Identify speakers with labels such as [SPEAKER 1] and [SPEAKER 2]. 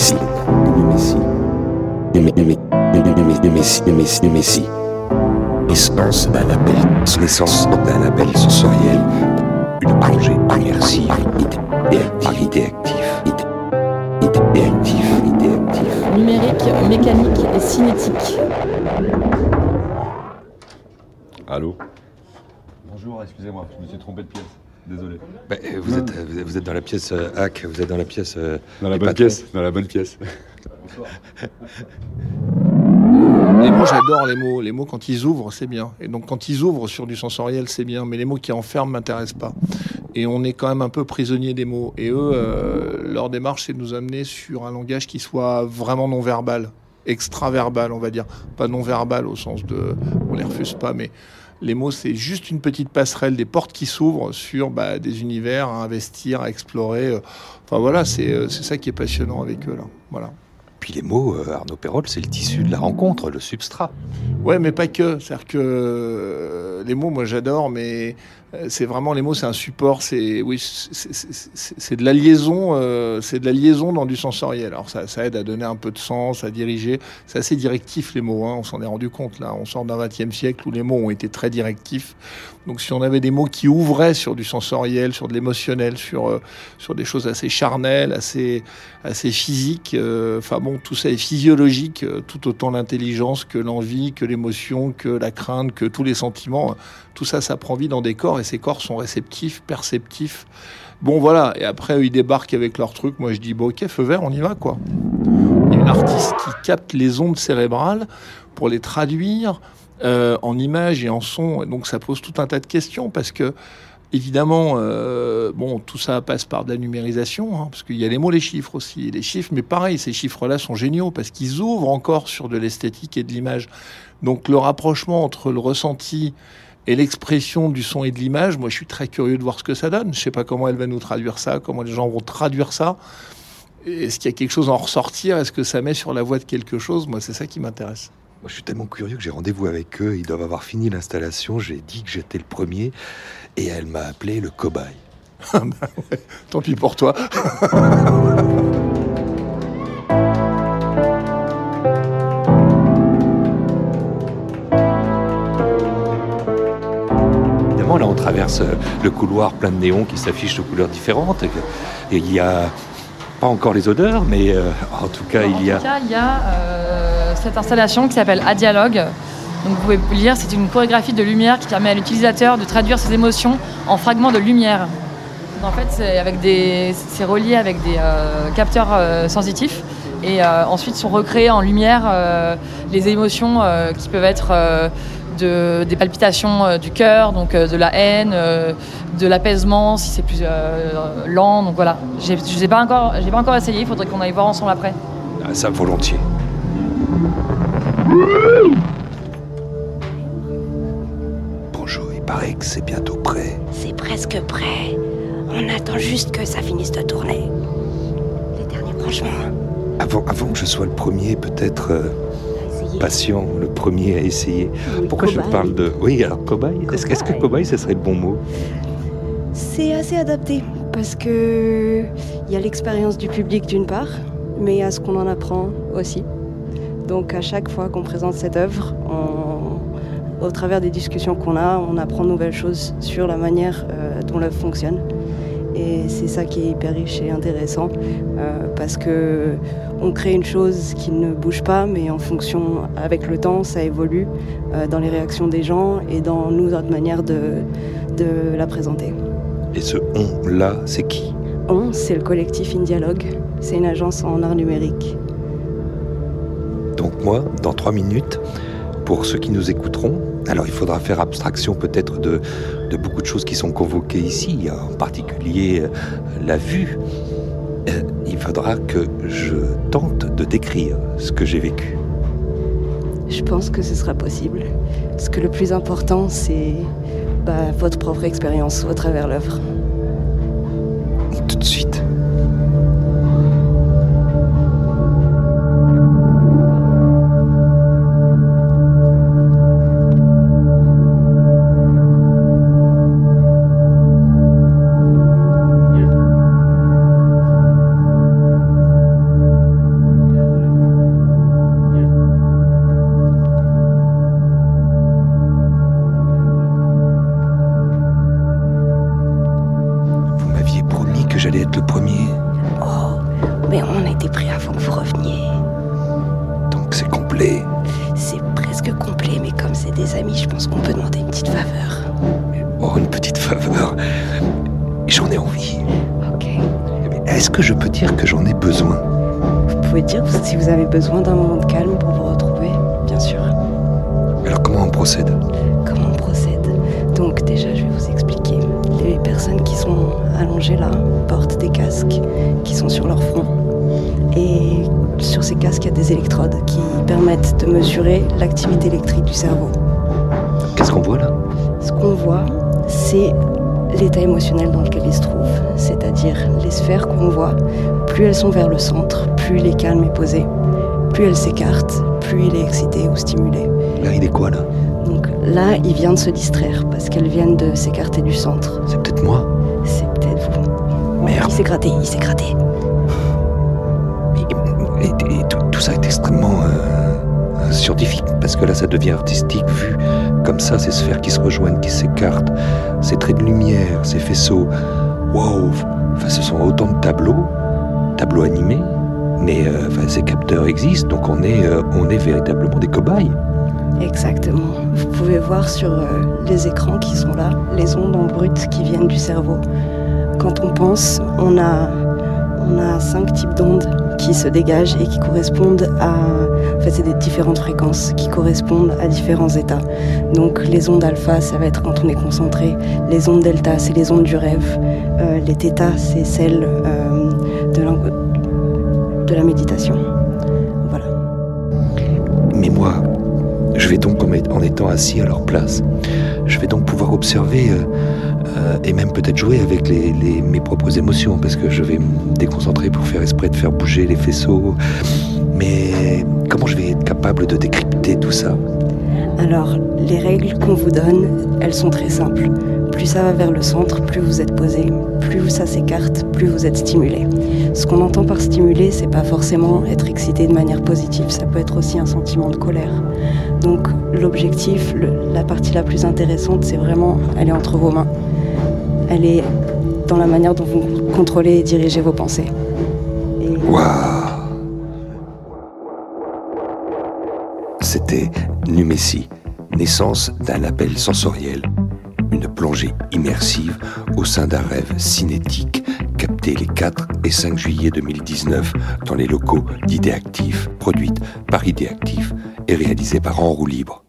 [SPEAKER 1] Messi, Messi, Messi, Messi, Messi. Essence d'un label, l'essence d'un label sensoriel, une plongée immersive, idée active, idée active, idée active, idée active.
[SPEAKER 2] Numérique, mécanique et cinétique.
[SPEAKER 3] Allô? Bonjour, excusez-moi, je me suis trompé de pièce. Désolé.
[SPEAKER 4] Bah, euh, vous, êtes, vous, dans la pièce euh, hack, vous êtes dans la pièce. euh,
[SPEAKER 3] Dans la bonne
[SPEAKER 4] patrons.
[SPEAKER 3] pièce Dans la bonne pièce.
[SPEAKER 5] Les mots, j'adore les mots. Les mots, quand ils ouvrent, c'est bien. Et donc, quand ils ouvrent sur du sensoriel, c'est bien. Mais les mots qui enferment m'intéressent pas. Et on est quand même un peu prisonnier des mots. Et eux, euh, leur démarche, c'est de nous amener sur un langage qui soit vraiment non verbal, extra-verbal, on va dire. Pas non verbal au sens de, on les refuse pas, mais les mots, c'est juste une petite passerelle, des portes qui s'ouvrent sur bah, des univers à investir, à explorer. euh. Enfin voilà, c'est euh, c'est ça qui est passionnant avec eux là. Voilà.
[SPEAKER 4] Puis les mots, euh, Arnaud Perrol, c'est le tissu de la rencontre, le substrat.
[SPEAKER 5] Ouais, mais pas que. C'est-à-dire que les mots, moi, j'adore, mais c'est vraiment les mots, c'est un support. C'est oui, c'est- de la liaison. euh, c'est de la liaison dans du sensoriel. Alors ça, aide à donner un peu de sens, à diriger. C'est assez directif les mots. Hein, on s'en est rendu compte là. On sort d'un XXe siècle où les mots ont été très directifs. Donc si on avait des mots qui ouvraient sur du sensoriel, sur de l'émotionnel, sur euh, sur des choses assez charnelles, assez assez physiques. euh, Enfin bon, tout ça est physiologique, euh, tout autant l'intelligence que l'envie, que l'émotion, que la crainte, que tous les sentiments. Tout ça, ça prend vie dans des corps et ces corps sont réceptifs, perceptifs. Bon voilà, et après eux, ils débarquent avec leur truc. Moi je dis ok, feu vert, on y va quoi. Il y a une artiste qui capte les ondes cérébrales pour les traduire euh, en images et en sons. Et donc ça pose tout un tas de questions parce que évidemment, euh, bon, tout ça passe par de la numérisation, hein, parce qu'il y a les mots, les chiffres aussi. Les chiffres, mais pareil, ces chiffres-là sont géniaux parce qu'ils ouvrent encore sur de l'esthétique et de l'image. Donc le rapprochement entre le ressenti et l'expression du son et de l'image, moi je suis très curieux de voir ce que ça donne. Je sais pas comment elle va nous traduire ça, comment les gens vont traduire ça. Est-ce qu'il y a quelque chose à en ressortir? Est-ce que ça met sur la voie de quelque chose? Moi, c'est ça qui m'intéresse.
[SPEAKER 4] Moi, je suis tellement curieux que j'ai rendez-vous avec eux. Ils doivent avoir fini l'installation. J'ai dit que j'étais le premier. Et elle m'a appelé le cobaye.
[SPEAKER 5] Tant pis pour toi.
[SPEAKER 4] traverse le couloir plein de néons qui s'affichent de couleurs différentes. Et il y a pas encore les odeurs, mais euh, en tout cas, il y
[SPEAKER 2] En
[SPEAKER 4] a.
[SPEAKER 2] tout cas, il y a euh, cette installation qui s'appelle A Dialogue. Donc vous pouvez lire, c'est une chorégraphie de lumière qui permet à l'utilisateur de traduire ses émotions en fragments de lumière. En fait, c'est avec des, c'est relié avec des euh, capteurs euh, sensitifs et ensuite sont recréés en lumière les émotions qui peuvent être de, des palpitations euh, du cœur, donc euh, de la haine, euh, de l'apaisement si c'est plus euh, lent. Donc voilà, je n'ai pas encore, j'ai pas encore essayé. Il faudrait qu'on aille voir ensemble après.
[SPEAKER 4] Ah, ça, volontiers. Bonjour, il paraît que c'est bientôt prêt.
[SPEAKER 6] C'est presque prêt. On attend juste que ça finisse de tourner. Les derniers branchements.
[SPEAKER 4] Avant, avant que je sois le premier, peut-être euh. Patient, le premier à essayer.
[SPEAKER 6] Oui,
[SPEAKER 4] Pourquoi je parle de. Oui, alors cobaye Est-ce que- est-ce que
[SPEAKER 6] Cobaye.
[SPEAKER 4] cobaye, ce serait le bon mot?
[SPEAKER 6] C'est assez adapté parce que il y a l'expérience du public d'une part, mais il y a ce qu'on en apprend aussi. Donc à chaque fois qu'on présente cette œuvre, on- au travers des discussions qu'on a, on apprend de nouvelles choses sur la manière euh, dont l'œuvre fonctionne. Et c'est ça qui est hyper riche et intéressant euh, parce que on crée une chose qui ne bouge pas, mais en fonction, avec le temps, ça évolue euh, dans les réactions des gens et dans nous, notre manière de, de la présenter.
[SPEAKER 4] Et ce on-là, c'est qui?
[SPEAKER 6] On, c'est le collectif Indialogue. C'est une agence en art numérique.
[SPEAKER 4] Donc moi, dans trois minutes, pour ceux qui nous écouteront, alors il faudra faire abstraction peut-être de, de beaucoup de choses qui sont convoquées ici, en particulier euh, la vue. Euh, il faudra que je tente de décrire ce que j'ai vécu.
[SPEAKER 6] Je pense que ce sera possible. Parce que le plus important, c'est bah, votre propre expérience au travers l'œuvre.
[SPEAKER 4] Tout de suite. C'est
[SPEAKER 6] des amis, je pense qu'on peut demander une petite faveur.
[SPEAKER 4] Oh, une petite faveur. J'en ai envie.
[SPEAKER 6] Ok.
[SPEAKER 4] Est-ce que je peux dire que j'en ai besoin?
[SPEAKER 6] Vous pouvez dire si vous avez besoin d'un moment de calme pour vous retrouver, bien sûr.
[SPEAKER 4] Alors comment on procède?
[SPEAKER 6] Comment on procède? Donc déjà, je vais vous expliquer. Les personnes qui sont allongées là portent des casques qui sont sur leur front. Et sur ces casques, il y a des électrodes qui permettent de mesurer l'activité électrique du cerveau.
[SPEAKER 4] Qu'est-ce qu'on voit là?
[SPEAKER 6] Ce qu'on voit, c'est l'état émotionnel dans lequel ils se trouvent. C'est-à-dire les sphères qu'on voit, plus elles sont vers le centre, plus il est calme et posé. Plus elles s'écartent, plus il est excité ou stimulé.
[SPEAKER 4] Là, il est quoi là?
[SPEAKER 6] Donc là, il vient de se distraire parce qu'elles viennent de s'écarter du centre.
[SPEAKER 4] C'est peut-être moi?
[SPEAKER 6] C'est peut-être vous.
[SPEAKER 4] Merde.
[SPEAKER 6] Il s'est gratté, il s'est gratté.
[SPEAKER 4] Et, tout ça est extrêmement euh, scientifique, parce que là, ça devient artistique vu comme ça, ces sphères qui se rejoignent, qui s'écartent, ces traits de lumière, ces faisceaux. Waouh Enfin, ce sont autant de tableaux, tableaux animés, mais euh, enfin, ces capteurs existent, donc on est, euh, on est véritablement des cobayes.
[SPEAKER 6] Exactement. Vous pouvez voir sur euh, les écrans qui sont là les ondes en brut qui viennent du cerveau. Quand on pense, on a, on a cinq types d'ondes qui se dégagent et qui correspondent à. En fait, c'est des différentes fréquences qui correspondent à différents états. Donc, les ondes alpha, ça va être quand on est concentré. Les ondes delta, c'est les ondes du rêve. Euh, les θ, c'est celles euh, de, de la méditation. Voilà.
[SPEAKER 4] Mais moi, je vais donc, en étant assis à leur place, je vais donc pouvoir observer euh, euh, et même peut-être jouer avec mes propres émotions, parce que je vais me déconcentrer pour faire esprit de faire bouger les faisceaux. Mais comment je vais être capable de décrypter tout ça?
[SPEAKER 6] Alors, les règles qu'on vous donne, elles sont très simples. Plus ça va vers le centre, plus vous êtes posé, plus ça s'écarte, plus vous êtes stimulé. Ce qu'on entend par stimuler, c'est pas forcément être excité de manière positive, ça peut être aussi un sentiment de colère. Donc, l'objectif, la partie la plus intéressante, c'est vraiment, est entre vos mains. Elle est dans la manière dont vous contrôlez et dirigez vos pensées.
[SPEAKER 4] Waouh C'était Numessi, naissance d'un label sensoriel, une plongée immersive au sein d'un rêve cinétique capté les 4 et 5 juillet 2019 dans les locaux d'Idéactif, produite par Idéactif et réalisée par En Roue Libre.